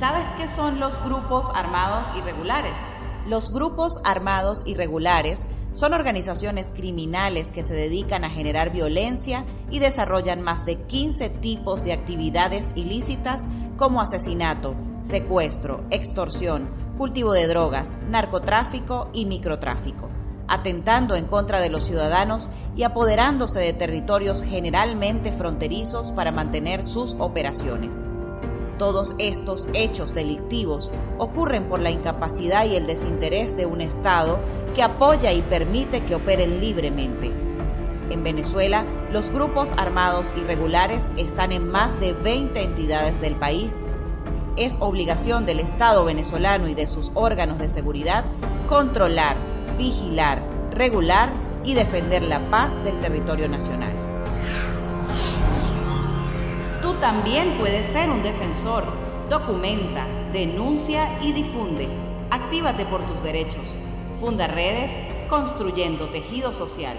¿Sabes qué son los grupos armados irregulares? Los grupos armados irregulares son organizaciones criminales que se dedican a generar violencia y desarrollan más de 15 tipos de actividades ilícitas como asesinato, secuestro, extorsión, cultivo de drogas, narcotráfico y microtráfico, atentando en contra de los ciudadanos y apoderándose de territorios generalmente fronterizos para mantener sus operaciones. Todos estos hechos delictivos ocurren por la incapacidad y el desinterés de un Estado que apoya y permite que operen libremente. En Venezuela, los grupos armados irregulares están en más de 20 entidades del país. Es obligación del Estado venezolano y de sus órganos de seguridad controlar, vigilar, regular y defender la paz del territorio nacional. También puedes ser un defensor. Documenta, denuncia y difunde. Actívate por tus derechos. Funda redes construyendo tejido social.